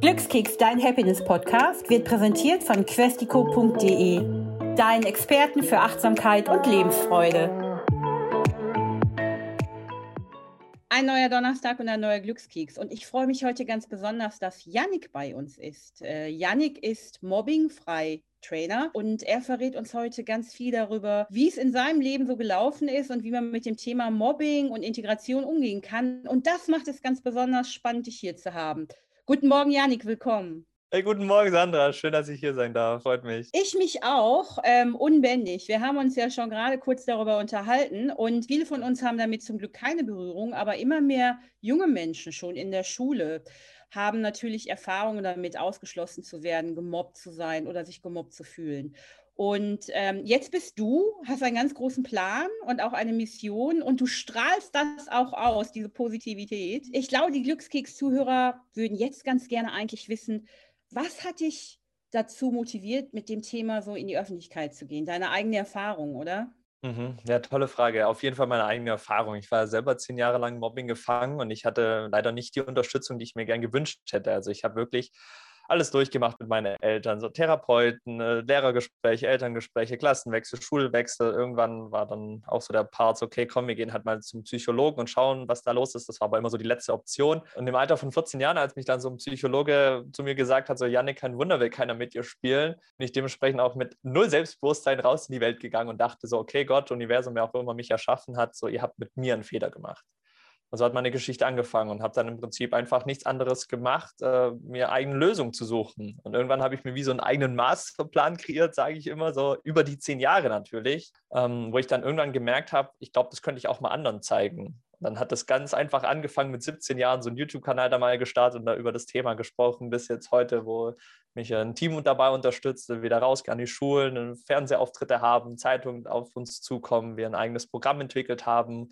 Glückskeks, dein Happiness-Podcast, wird präsentiert von questico.de, deinen Experten für Achtsamkeit und Lebensfreude. Ein neuer Donnerstag und ein neuer Glückskeks. Und ich freue mich heute ganz besonders, dass Yannick bei uns ist. Äh, Yannick ist mobbingfrei Trainer und er verrät uns heute ganz viel darüber, wie es in seinem Leben so gelaufen ist und wie man mit dem Thema Mobbing und Integration umgehen kann. Und das macht es ganz besonders spannend, dich hier zu haben. Guten Morgen, Janik, willkommen. Hey, guten Morgen, Sandra. Schön, dass ich hier sein darf. Freut mich. Ich mich auch. Ähm, unbändig. Wir haben uns ja schon gerade kurz darüber unterhalten und viele von uns haben damit zum Glück keine Berührung, aber immer mehr junge Menschen schon in der Schule haben natürlich Erfahrungen damit, ausgeschlossen zu werden, gemobbt zu sein oder sich gemobbt zu fühlen. Und ähm, jetzt bist du, hast einen ganz großen Plan und auch eine Mission und du strahlst das auch aus, diese Positivität. Ich glaube, die Glückskeks-Zuhörer würden jetzt ganz gerne eigentlich wissen, was hat dich dazu motiviert, mit dem Thema so in die Öffentlichkeit zu gehen? Deine eigene Erfahrung, oder? Mhm. Ja, tolle Frage. Auf jeden Fall meine eigene Erfahrung. Ich war selber zehn Jahre lang Mobbing gefangen und ich hatte leider nicht die Unterstützung, die ich mir gern gewünscht hätte. Also ich habe wirklich alles durchgemacht mit meinen Eltern, so Therapeuten, äh, Lehrergespräche, Elterngespräche, Klassenwechsel, Schulwechsel. Irgendwann war dann auch so der Part, okay, komm, wir gehen halt mal zum Psychologen und schauen, was da los ist. Das war aber immer so die letzte Option. Und im Alter von 14 Jahren, als mich dann so ein Psychologe zu mir gesagt hat, so, Janik, kein Wunder, will keiner mit dir spielen, bin ich dementsprechend auch mit null Selbstbewusstsein raus in die Welt gegangen und dachte so, okay, Gott, Universum, wer auch immer mich erschaffen hat, so, ihr habt mit mir einen Fehler gemacht. Und so hat meine Geschichte angefangen und habe dann im Prinzip einfach nichts anderes gemacht, äh, mir eigene Lösungen zu suchen. Und irgendwann habe ich mir wie so einen eigenen Masterplan kreiert, sage ich immer, so über die zehn Jahre natürlich, ähm, wo ich dann irgendwann gemerkt habe, ich glaube, das könnte ich auch mal anderen zeigen. Dann hat das ganz einfach angefangen mit 17 Jahren, so einen YouTube-Kanal da mal gestartet und da über das Thema gesprochen, bis jetzt heute, wo mich ein Team dabei unterstützt, wieder rausgehen an die Schulen, Fernsehauftritte haben, Zeitungen auf uns zukommen, wir ein eigenes Programm entwickelt haben,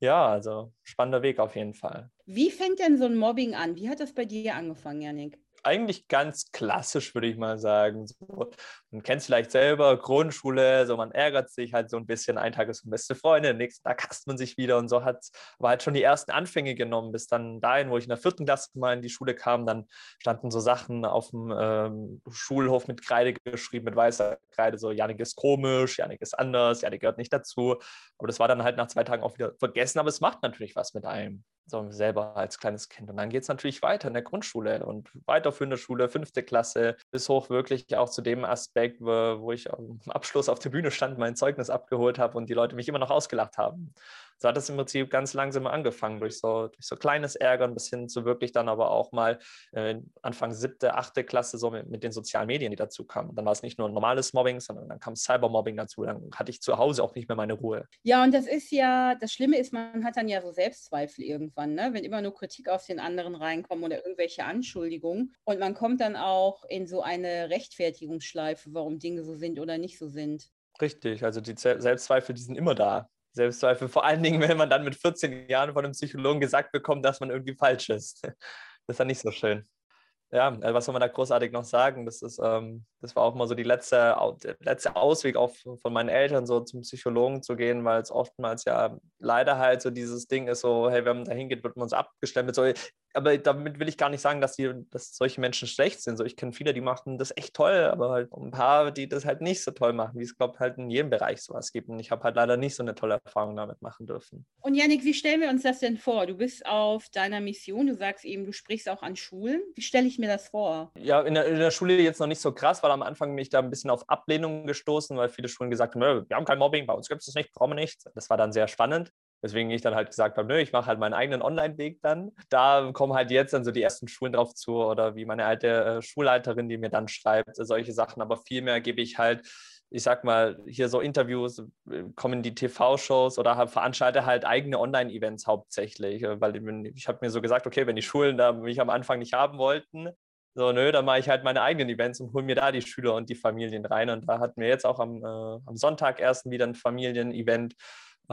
ja, also spannender Weg auf jeden Fall. Wie fängt denn so ein Mobbing an? Wie hat das bei dir angefangen, Janik? Eigentlich ganz klassisch, würde ich mal sagen. So, man kennt es vielleicht selber, Grundschule, so man ärgert sich halt so ein bisschen. Ein Tag ist man beste Freunde, nächsten Tag hasst man sich wieder und so hat aber halt schon die ersten Anfänge genommen, bis dann dahin, wo ich in der vierten Klasse mal in die Schule kam, dann standen so Sachen auf dem ähm, Schulhof mit Kreide geschrieben, mit weißer Kreide, so Janik ist komisch, Janik ist anders, Janik gehört nicht dazu. Aber das war dann halt nach zwei Tagen auch wieder vergessen, aber es macht natürlich was mit einem so selber als kleines Kind. Und dann geht es natürlich weiter in der Grundschule und weiterführende Schule, fünfte Klasse, bis hoch wirklich auch zu dem Aspekt, wo ich am Abschluss auf der Bühne stand, mein Zeugnis abgeholt habe und die Leute mich immer noch ausgelacht haben so hat es im Prinzip ganz langsam angefangen, durch so, durch so kleines Ärgern bis hin zu wirklich dann aber auch mal äh, Anfang siebte, achte Klasse so mit, mit, den sozialen Medien, die dazu kamen. Dann war es nicht nur normales Mobbing, sondern dann kam Cybermobbing dazu. Dann hatte ich zu Hause auch nicht mehr meine Ruhe. Ja, und das ist ja, das Schlimme ist, man hat dann ja so Selbstzweifel irgendwann, ne? wenn immer nur Kritik auf den anderen reinkommt oder irgendwelche Anschuldigungen. Und man kommt dann auch in so eine Rechtfertigungsschleife, warum Dinge so sind oder nicht so sind. Richtig, also die Selbstzweifel, die sind immer da. Selbstzweifel. Vor allen Dingen, wenn man dann mit 14 Jahren von einem Psychologen gesagt bekommt, dass man irgendwie falsch ist. Das ist dann nicht so schön. Ja, also was soll man da großartig noch sagen? Das ist, ähm, das war auch mal so die letzte, der letzte Ausweg auch von meinen Eltern, so zum Psychologen zu gehen, weil es oftmals ja leider halt so dieses Ding ist, so, hey, wenn man da hingeht, wird man so abgestempelt. So, aber damit will ich gar nicht sagen, dass, die, dass solche Menschen schlecht sind. So, ich kenne viele, die machen das echt toll, aber halt ein paar, die das halt nicht so toll machen, wie es, glaube ich, halt in jedem Bereich sowas gibt. Und ich habe halt leider nicht so eine tolle Erfahrung damit machen dürfen. Und Janik, wie stellen wir uns das denn vor? Du bist auf deiner Mission, du sagst eben, du sprichst auch an Schulen. Wie stelle ich mir das vor? Ja, in der, in der Schule jetzt noch nicht so krass, weil am Anfang mich da ein bisschen auf Ablehnung gestoßen, weil viele Schulen gesagt haben, wir haben kein Mobbing, bei uns gibt es das nicht, brauchen wir nicht. Das war dann sehr spannend. Weswegen ich dann halt gesagt habe, nö, ich mache halt meinen eigenen Online-Weg dann. Da kommen halt jetzt dann so die ersten Schulen drauf zu oder wie meine alte äh, Schulleiterin, die mir dann schreibt, äh, solche Sachen. Aber vielmehr gebe ich halt, ich sag mal, hier so Interviews, äh, kommen die TV-Shows oder halt veranstalte halt eigene Online-Events hauptsächlich. Weil ich, habe mir so gesagt, okay, wenn die Schulen da mich am Anfang nicht haben wollten, so, nö, dann mache ich halt meine eigenen Events und hole mir da die Schüler und die Familien rein. Und da hatten wir jetzt auch am, äh, am Sonntag erst wieder ein Familienevent Äh,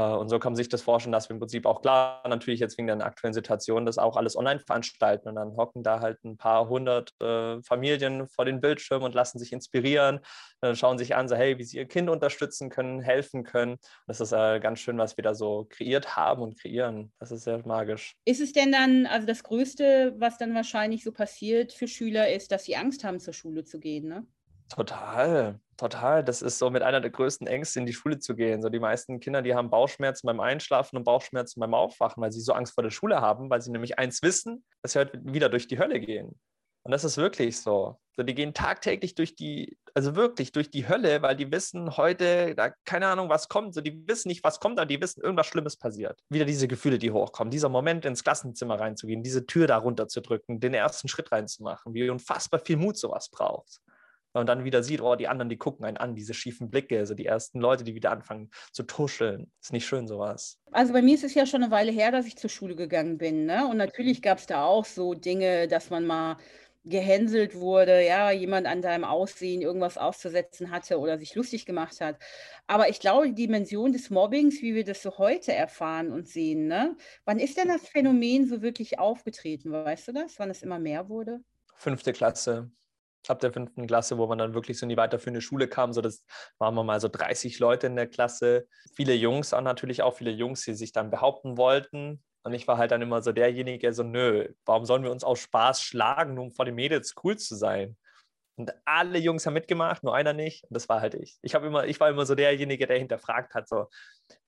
und so kann man sich das vorstellen, dass wir im Prinzip auch klar, natürlich jetzt wegen der aktuellen Situation, das auch alles online veranstalten. Und dann hocken da halt ein paar hundert äh, Familien vor den Bildschirmen und lassen sich inspirieren, äh, schauen sich an, so hey, wie sie ihr Kind unterstützen können, helfen können. Das ist äh, ganz schön, was wir da so kreiert haben und kreieren. Das ist sehr magisch. Ist es denn dann, also das Größte, was dann wahrscheinlich so passiert für Schüler, ist, dass sie Angst haben, zur Schule zu gehen, ne? Total, total. Das ist so mit einer der größten Ängste, in die Schule zu gehen. So die meisten Kinder, die haben Bauchschmerzen beim Einschlafen und Bauchschmerzen beim Aufwachen, weil sie so Angst vor der Schule haben, weil sie nämlich eins wissen, dass sie heute wieder durch die Hölle gehen. Und das ist wirklich so. so. Die gehen tagtäglich durch die, also wirklich durch die Hölle, weil die wissen heute, da keine Ahnung, was kommt. So, die wissen nicht, was kommt, aber die wissen, irgendwas Schlimmes passiert. Wieder diese Gefühle, die hochkommen, dieser Moment ins Klassenzimmer reinzugehen, diese Tür da runterzudrücken, den ersten Schritt reinzumachen, wie unfassbar viel Mut sowas braucht und dann wieder sieht, oh, die anderen, die gucken einen an, diese schiefen Blicke, also die ersten Leute, die wieder anfangen zu tuscheln. Ist nicht schön, sowas. Also bei mir ist es ja schon eine Weile her, dass ich zur Schule gegangen bin. Ne? Und natürlich gab es da auch so Dinge, dass man mal gehänselt wurde, ja, jemand an deinem Aussehen irgendwas auszusetzen hatte oder sich lustig gemacht hat. Aber ich glaube, die Dimension des Mobbings, wie wir das so heute erfahren und sehen, ne? Wann ist denn das Phänomen so wirklich aufgetreten? Weißt du das? Wann es immer mehr wurde? Fünfte Klasse ab der fünften Klasse, wo man dann wirklich so in die weiterführende Schule kam. So, das waren wir mal so 30 Leute in der Klasse. Viele Jungs auch natürlich auch viele Jungs, die sich dann behaupten wollten. Und ich war halt dann immer so derjenige, der so, nö, warum sollen wir uns aus Spaß schlagen, nur um vor den Mädels cool zu sein? Und alle Jungs haben mitgemacht, nur einer nicht. Und das war halt ich. Ich, immer, ich war immer so derjenige, der hinterfragt hat, so,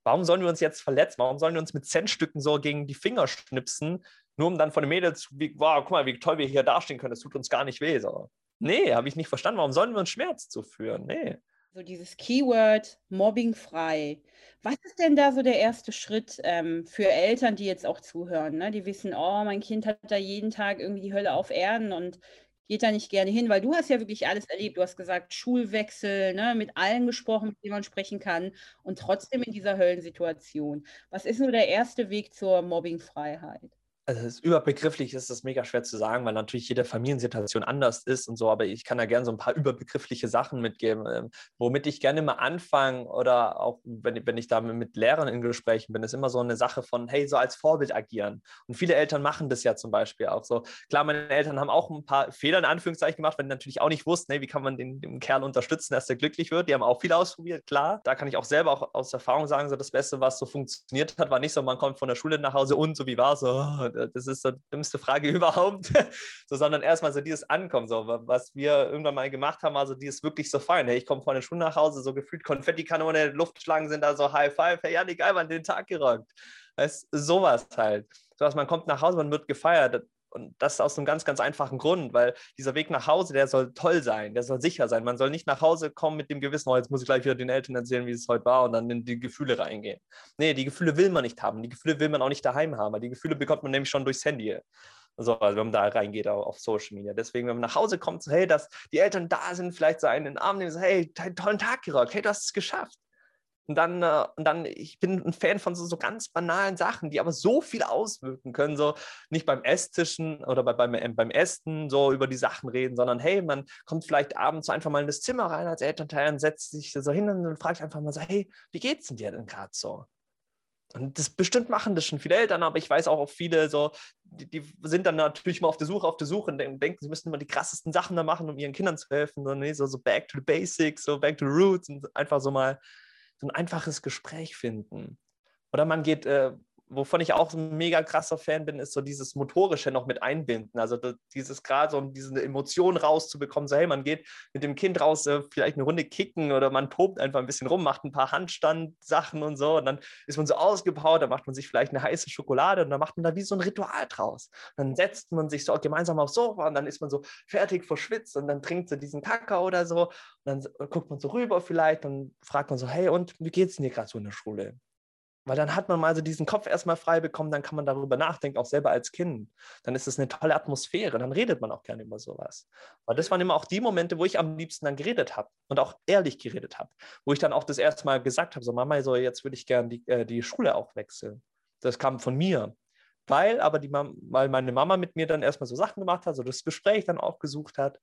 warum sollen wir uns jetzt verletzen? Warum sollen wir uns mit Centstücken so gegen die Finger schnipsen, nur um dann von den Mädels, wie, wow, guck mal, wie toll wir hier dastehen können, das tut uns gar nicht weh. So. Nee, habe ich nicht verstanden. Warum sollen wir uns Schmerz zuführen? Nee. So dieses Keyword mobbingfrei. Was ist denn da so der erste Schritt ähm, für Eltern, die jetzt auch zuhören? Ne? Die wissen, oh, mein Kind hat da jeden Tag irgendwie die Hölle auf Erden und geht da nicht gerne hin, weil du hast ja wirklich alles erlebt. Du hast gesagt, Schulwechsel, ne, mit allen gesprochen, mit denen man sprechen kann und trotzdem in dieser Höllensituation. Was ist nur der erste Weg zur Mobbingfreiheit? Also ist überbegrifflich ist das mega schwer zu sagen, weil natürlich jede Familiensituation anders ist und so, aber ich kann da gerne so ein paar überbegriffliche Sachen mitgeben, ähm, womit ich gerne mal anfange oder auch wenn, wenn ich da mit Lehrern in Gesprächen bin, ist immer so eine Sache von, hey, so als Vorbild agieren. Und viele Eltern machen das ja zum Beispiel auch so. Klar, meine Eltern haben auch ein paar Fehler in Anführungszeichen gemacht, weil die natürlich auch nicht wussten, hey, wie kann man den, den Kerl unterstützen, dass er glücklich wird. Die haben auch viel ausprobiert, klar. Da kann ich auch selber auch aus Erfahrung sagen, so das Beste, was so funktioniert hat, war nicht so, man kommt von der Schule nach Hause und so, wie war es? So, das ist die dümmste Frage überhaupt, so, sondern erstmal so dieses Ankommen, so, was wir irgendwann mal gemacht haben, also dieses wirklich so feiern. Hey, ich komme von der Schule nach Hause, so gefühlt Konfettikanone, Luftschlangen sind da so High Five, hey Janik Alban, den Tag gerockt. Weißt, sowas halt. So was, man kommt nach Hause, man wird gefeiert. Und das aus einem ganz, ganz einfachen Grund, weil dieser Weg nach Hause, der soll toll sein, der soll sicher sein. Man soll nicht nach Hause kommen mit dem Gewissen, oh, jetzt muss ich gleich wieder den Eltern erzählen, wie es heute war und dann in die Gefühle reingehen. Nee, die Gefühle will man nicht haben. Die Gefühle will man auch nicht daheim haben. Weil die Gefühle bekommt man nämlich schon durchs Handy. So, also wenn man da reingeht auf Social Media. Deswegen, wenn man nach Hause kommt, so, hey, dass die Eltern da sind, vielleicht so einen in den Arm nehmen, so, hey, tollen Tag gerockt, hey, du hast es geschafft. Und dann, äh, und dann, ich bin ein Fan von so, so ganz banalen Sachen, die aber so viel auswirken können. So nicht beim Esstischen oder bei, beim, äh, beim Essen so über die Sachen reden, sondern hey, man kommt vielleicht abends so einfach mal in das Zimmer rein als Elternteil und setzt sich so hin und fragt einfach mal so, hey, wie geht's denn dir denn gerade so? Und das bestimmt machen das schon viele Eltern, aber ich weiß auch, auch viele so, die, die, sind dann natürlich mal auf der Suche, auf der Suche und denken, sie müssen immer die krassesten Sachen da machen, um ihren Kindern zu helfen. So, nee, so, so back to the basics, so back to the roots und einfach so mal so ein einfaches Gespräch finden. Oder man geht, äh, wovon ich auch ein mega krasser Fan bin, ist so dieses Motorische noch mit einbinden. Also dieses gerade so, um diese Emotionen rauszubekommen, so hey, man geht mit dem Kind raus, äh, vielleicht eine Runde kicken oder man tobt einfach ein bisschen rum, macht ein paar Handstandsachen und so und dann ist man so ausgepowert, dann macht man sich vielleicht eine heiße Schokolade und dann macht man da wie so ein Ritual draus. Dann setzt man sich so gemeinsam aufs Sofa und dann ist man so fertig verschwitzt und dann trinkt so diesen Kakao oder so und dann guckt man so rüber vielleicht und fragt man so, hey und wie geht's denn dir gerade so in der Schule? Weil dann hat man mal so diesen Kopf erstmal frei bekommen, dann kann man darüber nachdenken, auch selber als Kind. Dann ist es eine tolle Atmosphäre, dann redet man auch gerne über sowas. Weil das waren immer auch die Momente, wo ich am liebsten dann geredet habe und auch ehrlich geredet habe. Wo ich dann auch das erste Mal gesagt habe, so Mama, so jetzt würde ich gerne die, äh, die Schule auch wechseln. Das kam von mir. Weil aber die weil meine Mama mit mir dann erstmal so Sachen gemacht hat, so das Gespräch dann auch gesucht hat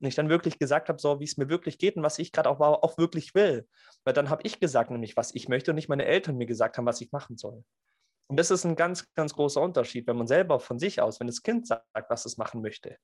und ich dann wirklich gesagt habe, so wie es mir wirklich geht und was ich gerade auch, auch wirklich will. Weil dann habe ich gesagt, nämlich was ich möchte und nicht meine Eltern mir gesagt haben, was ich machen soll. Und das ist ein ganz, ganz großer Unterschied, wenn man selber von sich aus, wenn das Kind sagt, was es machen möchte,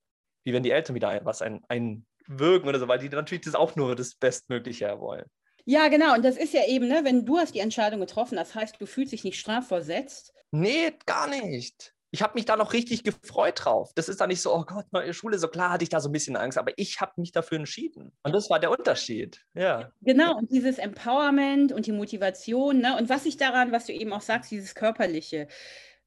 wie wenn die Eltern wieder was ein, einwirken oder so, weil die natürlich das auch nur das Bestmögliche wollen. Ja, genau. Und das ist ja eben, ne, wenn du hast die Entscheidung getroffen, das heißt, du fühlst dich nicht strafversetzt. Nee, gar nicht. Ich habe mich da noch richtig gefreut drauf. Das ist da nicht so, oh Gott, neue Schule, so klar hatte ich da so ein bisschen Angst, aber ich habe mich dafür entschieden. Und das war der Unterschied. Ja. Genau, und dieses Empowerment und die Motivation, ne? Und was ich daran, was du eben auch sagst, dieses Körperliche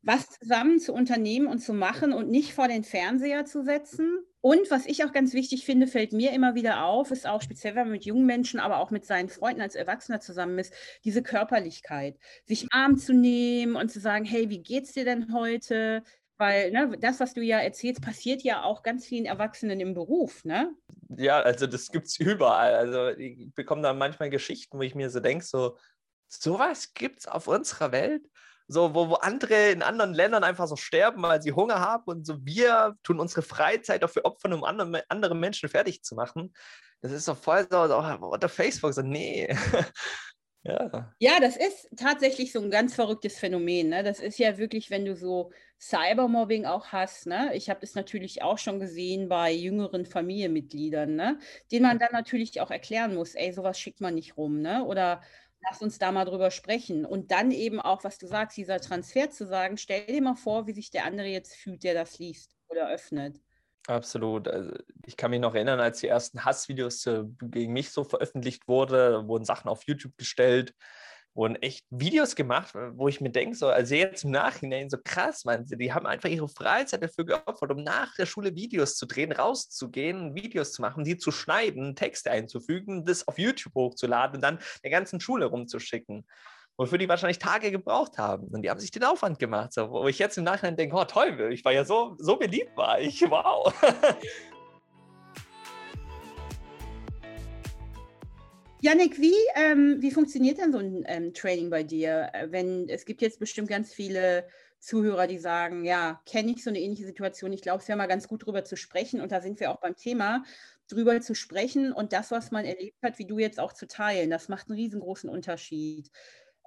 was zusammen zu unternehmen und zu machen und nicht vor den Fernseher zu setzen. Und was ich auch ganz wichtig finde, fällt mir immer wieder auf, ist auch speziell, wenn man mit jungen Menschen, aber auch mit seinen Freunden als Erwachsener zusammen ist, diese Körperlichkeit. Sich Arm zu nehmen und zu sagen, hey, wie geht's dir denn heute? Weil ne, das, was du ja erzählst, passiert ja auch ganz vielen Erwachsenen im Beruf, ne? Ja, also das gibt es überall. Also ich bekomme da manchmal Geschichten, wo ich mir so denke, so, sowas gibt es auf unserer Welt? So, wo, wo andere in anderen Ländern einfach so sterben, weil sie Hunger haben und so wir tun unsere Freizeit dafür opfern, um andere, andere Menschen fertig zu machen. Das ist doch voll so, so unter Facebook, so, nee. ja. ja, das ist tatsächlich so ein ganz verrücktes Phänomen. Ne? Das ist ja wirklich, wenn du so Cybermobbing auch hast. Ne? Ich habe das natürlich auch schon gesehen bei jüngeren Familienmitgliedern, ne? denen man dann natürlich auch erklären muss, ey, sowas schickt man nicht rum. Ne? Oder lass uns da mal drüber sprechen. Und dann eben auch, was du sagst, dieser Transfer zu sagen, stell dir mal vor, wie sich der andere jetzt fühlt, der das liest oder öffnet. Absolut. Also ich kann mich noch erinnern, als die ersten Hassvideos äh, gegen mich so veröffentlicht wurden, wurden Sachen auf YouTube gestellt wurden echt Videos gemacht, wo ich mir denke, so, also jetzt im Nachhinein so krass, man, die haben einfach ihre Freizeit dafür geopfert, um nach der Schule Videos zu drehen, rauszugehen, Videos zu machen, die zu schneiden, Texte einzufügen, das auf YouTube hochzuladen und dann der ganzen Schule rumzuschicken. Wofür die wahrscheinlich Tage gebraucht haben. Und die haben sich den Aufwand gemacht. So, wo ich jetzt im Nachhinein denke, oh toll, ich war ja so, so beliebt war ich. Wow. Janik, wie, ähm, wie funktioniert denn so ein ähm, Training bei dir? Äh, wenn es gibt jetzt bestimmt ganz viele Zuhörer, die sagen, ja, kenne ich so eine ähnliche Situation. Ich glaube, es wäre mal ganz gut drüber zu sprechen. Und da sind wir auch beim Thema, drüber zu sprechen und das, was man erlebt hat, wie du jetzt auch zu teilen. Das macht einen riesengroßen Unterschied.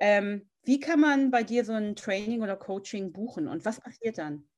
Ähm, wie kann man bei dir so ein Training oder Coaching buchen und was passiert dann?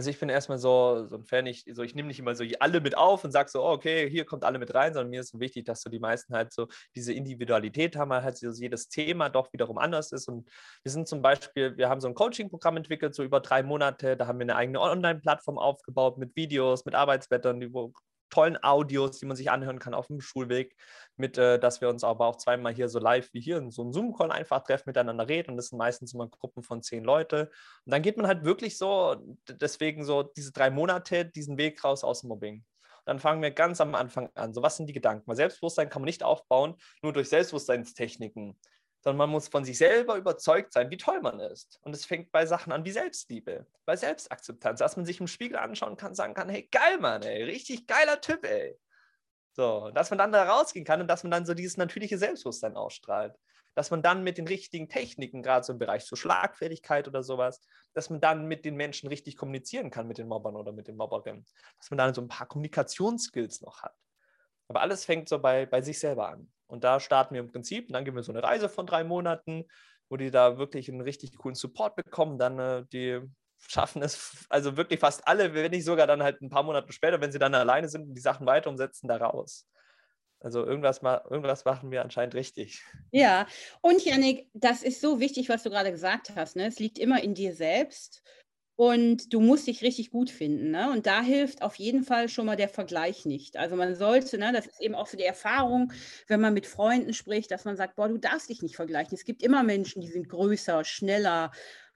Also ich bin erstmal so, so ein Fan, ich, so, ich nehme nicht immer so alle mit auf und sage so, oh, okay, hier kommt alle mit rein, sondern mir ist wichtig, dass so die meisten halt so diese Individualität haben, halt so jedes Thema doch wiederum anders ist. Und wir sind zum Beispiel, wir haben so ein Coaching-Programm entwickelt, so über drei Monate, da haben wir eine eigene Online-Plattform aufgebaut mit Videos, mit Arbeitsblättern, wo tollen Audios, die man sich anhören kann auf dem Schulweg, mit, äh, dass wir uns aber auch zweimal hier so live wie hier in so einem Zoom-Call einfach treffen, miteinander reden und das sind meistens immer Gruppen von zehn Leute. Und dann geht man halt wirklich so, deswegen so diese drei Monate, diesen Weg raus aus dem Mobbing. dann fangen wir ganz am Anfang an. So, was sind die Gedanken? Weil Selbstbewusstsein kann man nicht aufbauen, nur durch Selbstbewusstseinstechniken sondern man muss von sich selber überzeugt sein, wie toll man ist. Und es fängt bei Sachen an wie Selbstliebe, bei Selbstakzeptanz, dass man sich im Spiegel anschauen kann, sagen kann, hey, geil, Mann, ey, richtig geiler Typ, ey. So, dass man dann da rausgehen kann und dass man dann so dieses natürliche Selbstbewusstsein ausstrahlt. Dass man dann mit den richtigen Techniken, gerade so im Bereich so Schlagfertigkeit oder sowas, dass man dann mit den Menschen richtig kommunizieren kann, mit den Mobbern oder mit den Mobberinnen. Dass man dann so ein paar Kommunikationsskills noch hat. Aber alles fängt so bei, bei sich selber an. Und da starten wir im Prinzip und dann gehen wir so eine Reise von drei Monaten, wo die da wirklich einen richtig coolen Support bekommen. Dann äh, die schaffen es, also wirklich fast alle, wenn nicht sogar dann halt ein paar Monate später, wenn sie dann alleine sind, die Sachen weiter umsetzen da raus. Also irgendwas, irgendwas machen wir anscheinend richtig. Ja, und Janik, das ist so wichtig, was du gerade gesagt hast. Ne? Es liegt immer in dir selbst und du musst dich richtig gut finden. Ne? Und da hilft auf jeden Fall schon mal der Vergleich nicht. Also man sollte, ne, das ist eben auch so die Erfahrung, wenn man mit Freunden spricht, dass man sagt, boah, du darfst dich nicht vergleichen. Es gibt immer Menschen, die sind größer, schneller,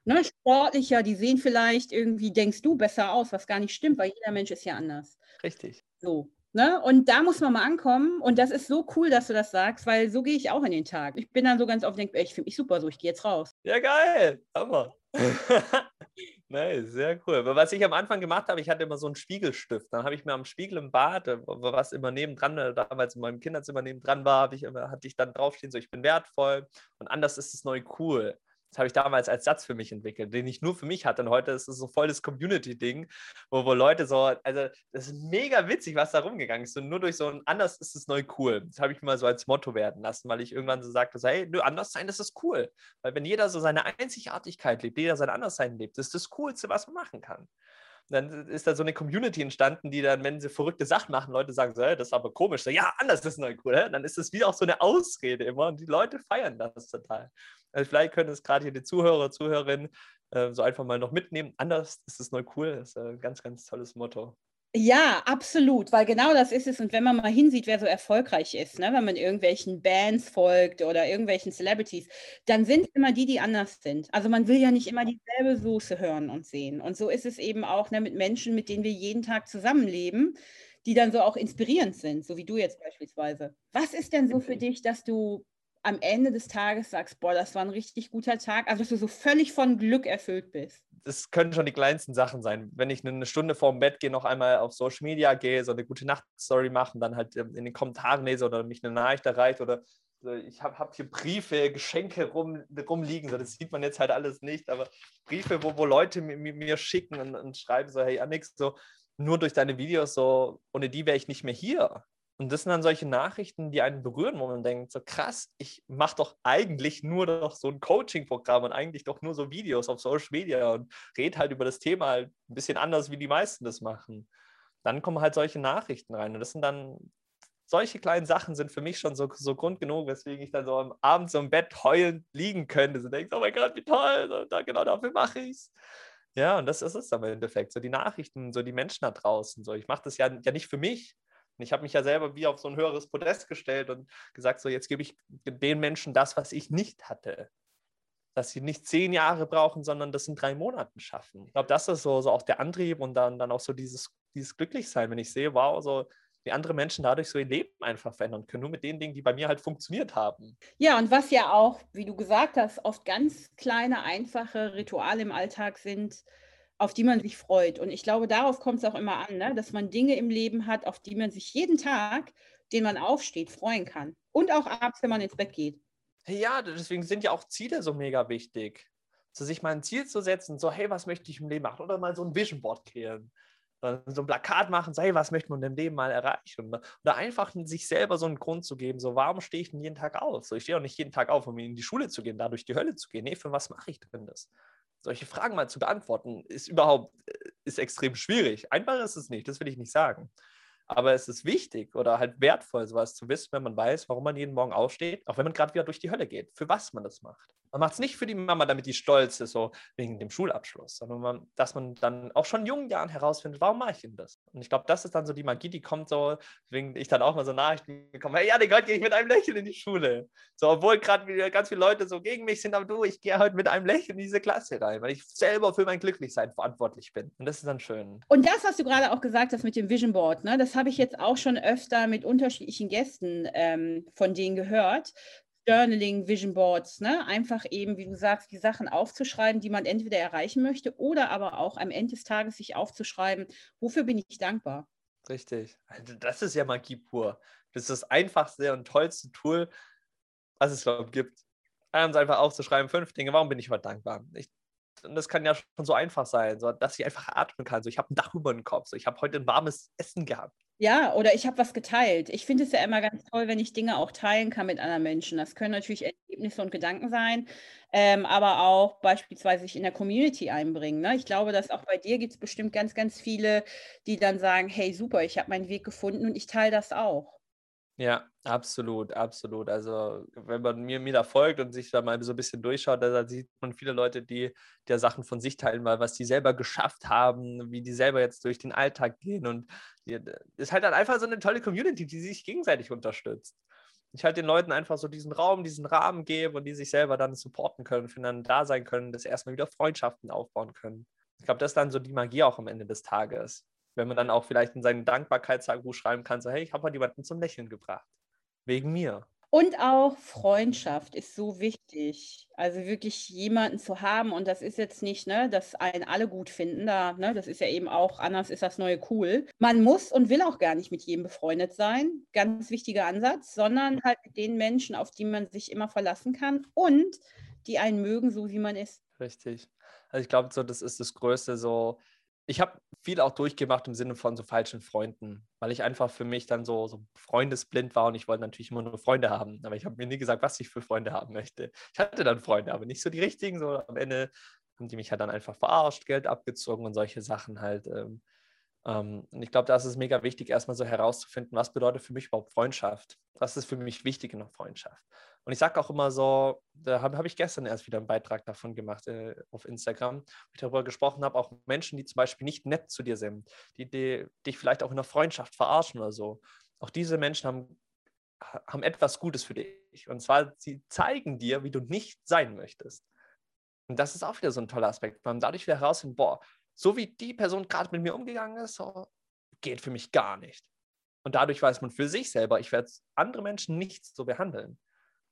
ne, sportlicher, die sehen vielleicht irgendwie, denkst du, besser aus, was gar nicht stimmt, weil jeder Mensch ist ja anders. Richtig. So. Ne? Und da muss man mal ankommen. Und das ist so cool, dass du das sagst, weil so gehe ich auch in den Tag. Ich bin dann so ganz oft denke, ich finde mich super so, ich gehe jetzt raus. Ja, geil. Hammer. Nein, sehr cool. Aber was ich am Anfang gemacht habe, ich hatte immer so einen Spiegelstift. Dann habe ich mir am Spiegel im Bad, äh, was immer nebendran, äh, damals in meinem Kinderzimmer nebendran war, ich immer, hatte ich dann draufstehen, so ich bin wertvoll und anders ist es neu cool. Das habe ich damals als Satz für mich entwickelt, den ich nur für mich hatte. Und heute ist es so voll das Community-Ding, wo, wo Leute so, also das ist mega witzig, was da rumgegangen ist. Und nur durch so ein anders ist es neu cool. Das habe ich mal so als Motto werden lassen, weil ich irgendwann so sagte, hey, nö, anders sein, das ist cool. Weil wenn jeder so seine Einzigartigkeit lebt, jeder sein Anderssein lebt, das ist das Coolste, was man machen kann dann ist da so eine Community entstanden, die dann, wenn sie verrückte Sachen machen, Leute sagen so, hey, das ist aber komisch. So, ja, anders ist neu cool. Dann ist es wie auch so eine Ausrede immer und die Leute feiern das total. Also vielleicht können es gerade hier die Zuhörer, Zuhörerinnen äh, so einfach mal noch mitnehmen. Anders ist es neu cool. Das ist ein ganz, ganz tolles Motto. Ja, absolut, weil genau das ist es. Und wenn man mal hinsieht, wer so erfolgreich ist, ne, wenn man irgendwelchen Bands folgt oder irgendwelchen Celebrities, dann sind immer die, die anders sind. Also man will ja nicht immer dieselbe Soße hören und sehen. Und so ist es eben auch ne, mit Menschen, mit denen wir jeden Tag zusammenleben, die dann so auch inspirierend sind, so wie du jetzt beispielsweise. Was ist denn so für dich, dass du am Ende des Tages sagst, boah, das war ein richtig guter Tag, also dass du so völlig von Glück erfüllt bist? Das können schon die kleinsten Sachen sein. Wenn ich eine Stunde vorm Bett gehe, noch einmal auf Social Media gehe, so eine gute Nacht-Story machen, dann halt ähm, in den Kommentaren lese oder mich eine Nachricht erreicht oder ich habe hab hier Briefe, Geschenke rum, rumliegen, so, das sieht man jetzt halt alles nicht, aber Briefe, wo, wo Leute mir, mir schicken und, und, schreiben so, hey Anix, so nur durch deine Videos, so ohne die wäre ich nicht mehr hier. Und das sind dann solche Nachrichten, die einen berühren, wo man denkt, so krass, ich mache doch eigentlich nur noch so ein Coaching-Programm und eigentlich doch nur so Videos auf Social Media und rede halt über das Thema halt ein bisschen anders, wie die meisten das machen. Dann kommen halt solche Nachrichten rein. Und das sind dann, solche kleinen Sachen sind für mich schon so, so Grund genug, weswegen ich dann so am Abend so im Bett heulend liegen könnte. So denkst, oh mein Gott, wie toll, da, genau dafür mache ich es. Ja, und das, das ist aber im Endeffekt so die Nachrichten, so die Menschen da draußen. So, ich mache das ja, ja nicht für mich, ich habe mich ja selber wie auf so ein höheres Podest gestellt und gesagt, so jetzt gebe ich den Menschen das, was ich nicht hatte. Dass sie nicht zehn Jahre brauchen, sondern das in drei Monaten schaffen. Ich glaube, das ist so, so auch der Antrieb und dann, dann auch so dieses, dieses Glücklichsein, wenn ich sehe, wow, so wie andere Menschen dadurch so ihr Leben einfach verändern können, nur mit den Dingen, die bei mir halt funktioniert haben. Ja, und was ja auch, wie du gesagt hast, oft ganz kleine, einfache Rituale im Alltag sind, auf die man sich freut. Und ich glaube, darauf kommt es auch immer an, ne? dass man Dinge im Leben hat, auf die man sich jeden Tag, den man aufsteht, freuen kann. Und auch abends, wenn man ins Bett geht. Ja, deswegen sind ja auch Ziele so mega wichtig. So sich mal ein Ziel zu setzen, so, hey, was möchte ich im Leben machen? Oder mal so ein Vision Board kreieren. So ein Plakat machen, so, hey, was möchte man im Leben mal erreichen? Oder einfach sich selber so einen Grund zu geben, so, warum stehe ich denn jeden Tag auf? So, ich stehe auch nicht jeden Tag auf, um in die Schule zu gehen, da durch die Hölle zu gehen. Nee, für was mache ich denn das? Solche Fragen mal zu beantworten, ist überhaupt äh, ist extrem schwierig. Einfach ist es nicht, das will ich nicht sagen. Aber es ist wichtig oder halt wertvoll, sowas zu wissen, wenn man weiß, warum man jeden Morgen aufsteht, auch wenn man gerade wieder durch die Hölle geht, für was man das macht. Man macht es nicht für die Mama, damit die stolz ist, so wegen dem Schulabschluss, sondern man, dass man dann auch schon in jungen Jahren herausfindet, warum mache ich denn das? Und ich glaube, das ist dann so die Magie, die kommt so, weswegen ich dann auch mal so Nachrichten bekomme, hey, ja, den heute gehe ich mit einem Lächeln in die Schule. So, obwohl gerade ganz viele Leute so gegen mich sind, aber du, ich gehe heute mit einem Lächeln in diese Klasse rein, weil ich selber für mein Glücklichsein verantwortlich bin. Und das ist dann schön. Und das, was du gerade auch gesagt hast mit dem Vision Board, ne, das habe ich jetzt auch schon öfter mit unterschiedlichen Gästen ähm, von denen gehört, Journaling, Vision Boards, ne? einfach eben, wie du sagst, die Sachen aufzuschreiben, die man entweder erreichen möchte oder aber auch am Ende des Tages sich aufzuschreiben, wofür bin ich dankbar. Richtig. Also das ist ja Magie pur. Das ist das einfachste und tollste Tool, was es überhaupt gibt. Abends einfach aufzuschreiben, fünf Dinge, warum bin ich heute dankbar? Ich, und das kann ja schon so einfach sein, so, dass ich einfach atmen kann. So, ich habe ein Dach über dem Kopf, so, ich habe heute ein warmes Essen gehabt. Ja, oder ich habe was geteilt. Ich finde es ja immer ganz toll, wenn ich Dinge auch teilen kann mit anderen Menschen. Das können natürlich Erlebnisse und Gedanken sein, ähm, aber auch beispielsweise sich in der Community einbringen. Ne? Ich glaube, dass auch bei dir gibt es bestimmt ganz, ganz viele, die dann sagen, hey, super, ich habe meinen Weg gefunden und ich teile das auch. Ja, absolut, absolut. Also wenn man mir, mir da folgt und sich da mal so ein bisschen durchschaut, da sieht man viele Leute, die der Sachen von sich teilen, weil was die selber geschafft haben, wie die selber jetzt durch den Alltag gehen. Und die, ist halt dann einfach so eine tolle Community, die sich gegenseitig unterstützt. Ich halt den Leuten einfach so diesen Raum, diesen Rahmen gebe und die sich selber dann supporten können, füreinander da sein können, dass erstmal wieder Freundschaften aufbauen können. Ich glaube, das ist dann so die Magie auch am Ende des Tages wenn man dann auch vielleicht in seinem Dankbarkeitstagebuch schreiben kann, so hey, ich habe heute jemanden zum Lächeln gebracht. Wegen mir. Und auch Freundschaft ist so wichtig. Also wirklich jemanden zu haben. Und das ist jetzt nicht, ne, dass einen alle gut finden. Da, ne, das ist ja eben auch, anders ist das neue cool. Man muss und will auch gar nicht mit jedem befreundet sein. Ganz wichtiger Ansatz, sondern halt mit den Menschen, auf die man sich immer verlassen kann. Und die einen mögen, so wie man ist. Richtig. Also ich glaube, so das ist das Größte, so ich habe viel auch durchgemacht im Sinne von so falschen Freunden, weil ich einfach für mich dann so, so freundesblind war und ich wollte natürlich immer nur Freunde haben. Aber ich habe mir nie gesagt, was ich für Freunde haben möchte. Ich hatte dann Freunde, aber nicht so die richtigen. So am Ende haben die mich halt dann einfach verarscht, Geld abgezogen und solche Sachen halt. Ähm, ähm, und ich glaube, da ist es mega wichtig, erstmal so herauszufinden, was bedeutet für mich überhaupt Freundschaft? Was ist für mich wichtig in der Freundschaft? Und ich sage auch immer so, da habe hab ich gestern erst wieder einen Beitrag davon gemacht äh, auf Instagram, wo ich darüber gesprochen habe, auch Menschen, die zum Beispiel nicht nett zu dir sind, die, die dich vielleicht auch in der Freundschaft verarschen oder so. Auch diese Menschen haben, haben etwas Gutes für dich. Und zwar, sie zeigen dir, wie du nicht sein möchtest. Und das ist auch wieder so ein toller Aspekt. Man dadurch wieder herausfinden, boah, so wie die Person gerade mit mir umgegangen ist, so, geht für mich gar nicht. Und dadurch weiß man für sich selber, ich werde andere Menschen nicht so behandeln.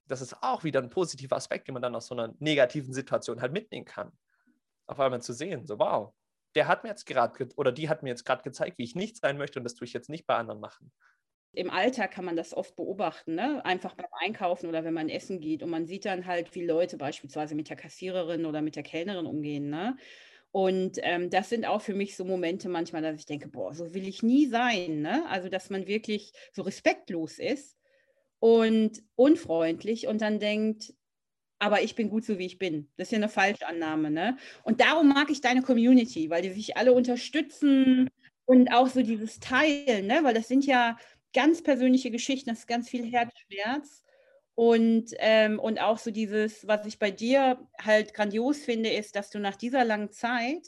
Das ist auch wieder ein positiver Aspekt, den man dann aus so einer negativen Situation halt mitnehmen kann. Auf einmal zu sehen, so wow, der hat mir jetzt gerade oder die hat mir jetzt gerade gezeigt, wie ich nicht sein möchte und das tue ich jetzt nicht bei anderen machen. Im Alltag kann man das oft beobachten, ne? einfach beim Einkaufen oder wenn man essen geht und man sieht dann halt, wie Leute beispielsweise mit der Kassiererin oder mit der Kellnerin umgehen. Ne? Und ähm, das sind auch für mich so Momente manchmal, dass ich denke, boah, so will ich nie sein. Ne? Also, dass man wirklich so respektlos ist und unfreundlich und dann denkt, aber ich bin gut so, wie ich bin. Das ist ja eine Falschannahme. Ne? Und darum mag ich deine Community, weil die sich alle unterstützen und auch so dieses Teilen, ne? weil das sind ja ganz persönliche Geschichten, das ist ganz viel Herzschmerz. Und, ähm, und auch so dieses, was ich bei dir halt grandios finde, ist, dass du nach dieser langen Zeit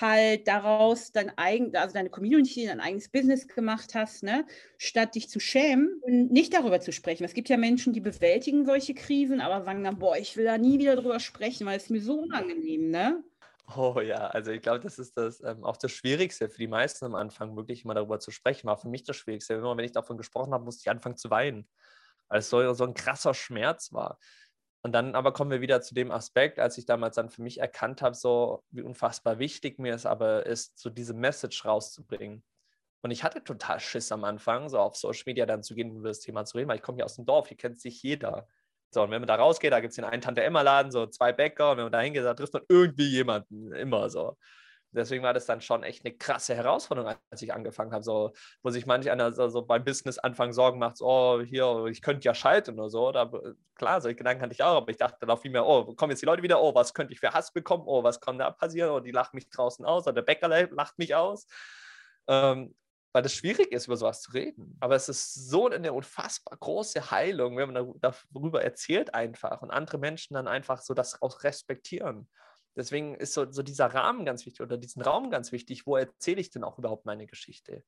halt daraus dein eigen, also deine Community, dein eigenes Business gemacht hast, ne? statt dich zu schämen und nicht darüber zu sprechen. Es gibt ja Menschen, die bewältigen solche Krisen, aber sagen dann, boah, ich will da nie wieder drüber sprechen, weil es mir so unangenehm, ne? Oh ja, also ich glaube, das ist das ähm, auch das Schwierigste für die meisten am Anfang, wirklich immer darüber zu sprechen, war für mich das Schwierigste. Immer wenn ich davon gesprochen habe, musste ich anfangen zu weinen weil es so, so ein krasser Schmerz war. Und dann aber kommen wir wieder zu dem Aspekt, als ich damals dann für mich erkannt habe, so wie unfassbar wichtig mir es aber ist, so diese Message rauszubringen. Und ich hatte total Schiss am Anfang, so auf Social Media dann zu gehen, über das Thema zu reden, weil ich komme hier aus dem Dorf, hier kennt sich jeder. So, und wenn man da rausgeht, da gibt es den einen Tante-Emma-Laden, so zwei Bäcker, und wenn man da hingeht, da trifft man irgendwie jemanden, immer so. Deswegen war das dann schon echt eine krasse Herausforderung, als ich angefangen habe, so, wo sich manch einer so, so beim Business Anfang Sorgen macht, so, oh, hier, ich könnte ja schalten oder so. Da, klar, solche Gedanken hatte ich auch, aber ich dachte dann auch viel mehr, oh, kommen jetzt die Leute wieder, oh, was könnte ich für Hass bekommen, oh, was kann da passieren, oh, die lachen mich draußen aus, oder der Bäcker lacht mich aus. Ähm, weil das schwierig ist, über sowas zu reden. Aber es ist so eine unfassbar große Heilung, wenn man darüber erzählt einfach und andere Menschen dann einfach so das auch respektieren. Deswegen ist so, so dieser Rahmen ganz wichtig oder diesen Raum ganz wichtig. Wo erzähle ich denn auch überhaupt meine Geschichte?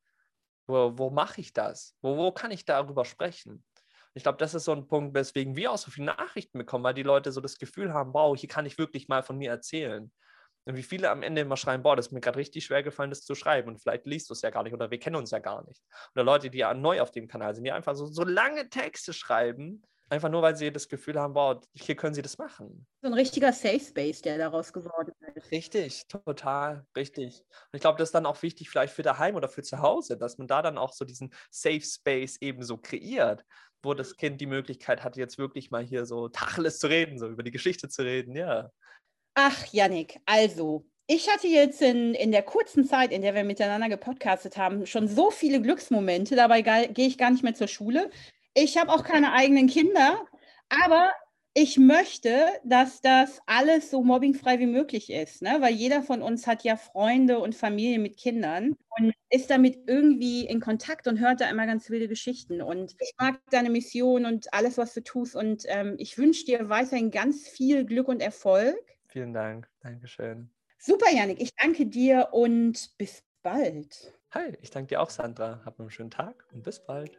Wo, wo mache ich das? Wo, wo kann ich darüber sprechen? Ich glaube, das ist so ein Punkt, weswegen wir auch so viele Nachrichten bekommen, weil die Leute so das Gefühl haben, wow, hier kann ich wirklich mal von mir erzählen. Und wie viele am Ende immer schreiben, boah, das ist mir gerade richtig schwer gefallen, das zu schreiben. Und vielleicht liest du es ja gar nicht oder wir kennen uns ja gar nicht. Oder Leute, die ja neu auf dem Kanal sind, die einfach so, so lange Texte schreiben, Einfach nur, weil sie das Gefühl haben, wow, hier können sie das machen. So ein richtiger Safe Space, der daraus geworden ist. Richtig, total, richtig. Und ich glaube, das ist dann auch wichtig, vielleicht für daheim oder für zu Hause, dass man da dann auch so diesen Safe Space eben so kreiert, wo das Kind die Möglichkeit hat, jetzt wirklich mal hier so Tacheles zu reden, so über die Geschichte zu reden, ja. Ach, Yannick, also, ich hatte jetzt in, in der kurzen Zeit, in der wir miteinander gepodcastet haben, schon so viele Glücksmomente. Dabei gehe ich gar nicht mehr zur Schule. Ich habe auch keine eigenen Kinder, aber ich möchte, dass das alles so mobbingfrei wie möglich ist, ne? weil jeder von uns hat ja Freunde und Familie mit Kindern und ist damit irgendwie in Kontakt und hört da immer ganz wilde Geschichten. Und ich mag deine Mission und alles, was du tust und ähm, ich wünsche dir weiterhin ganz viel Glück und Erfolg. Vielen Dank, Dankeschön. Super, Janik, ich danke dir und bis bald. Hi, ich danke dir auch, Sandra. Hab einen schönen Tag und bis bald.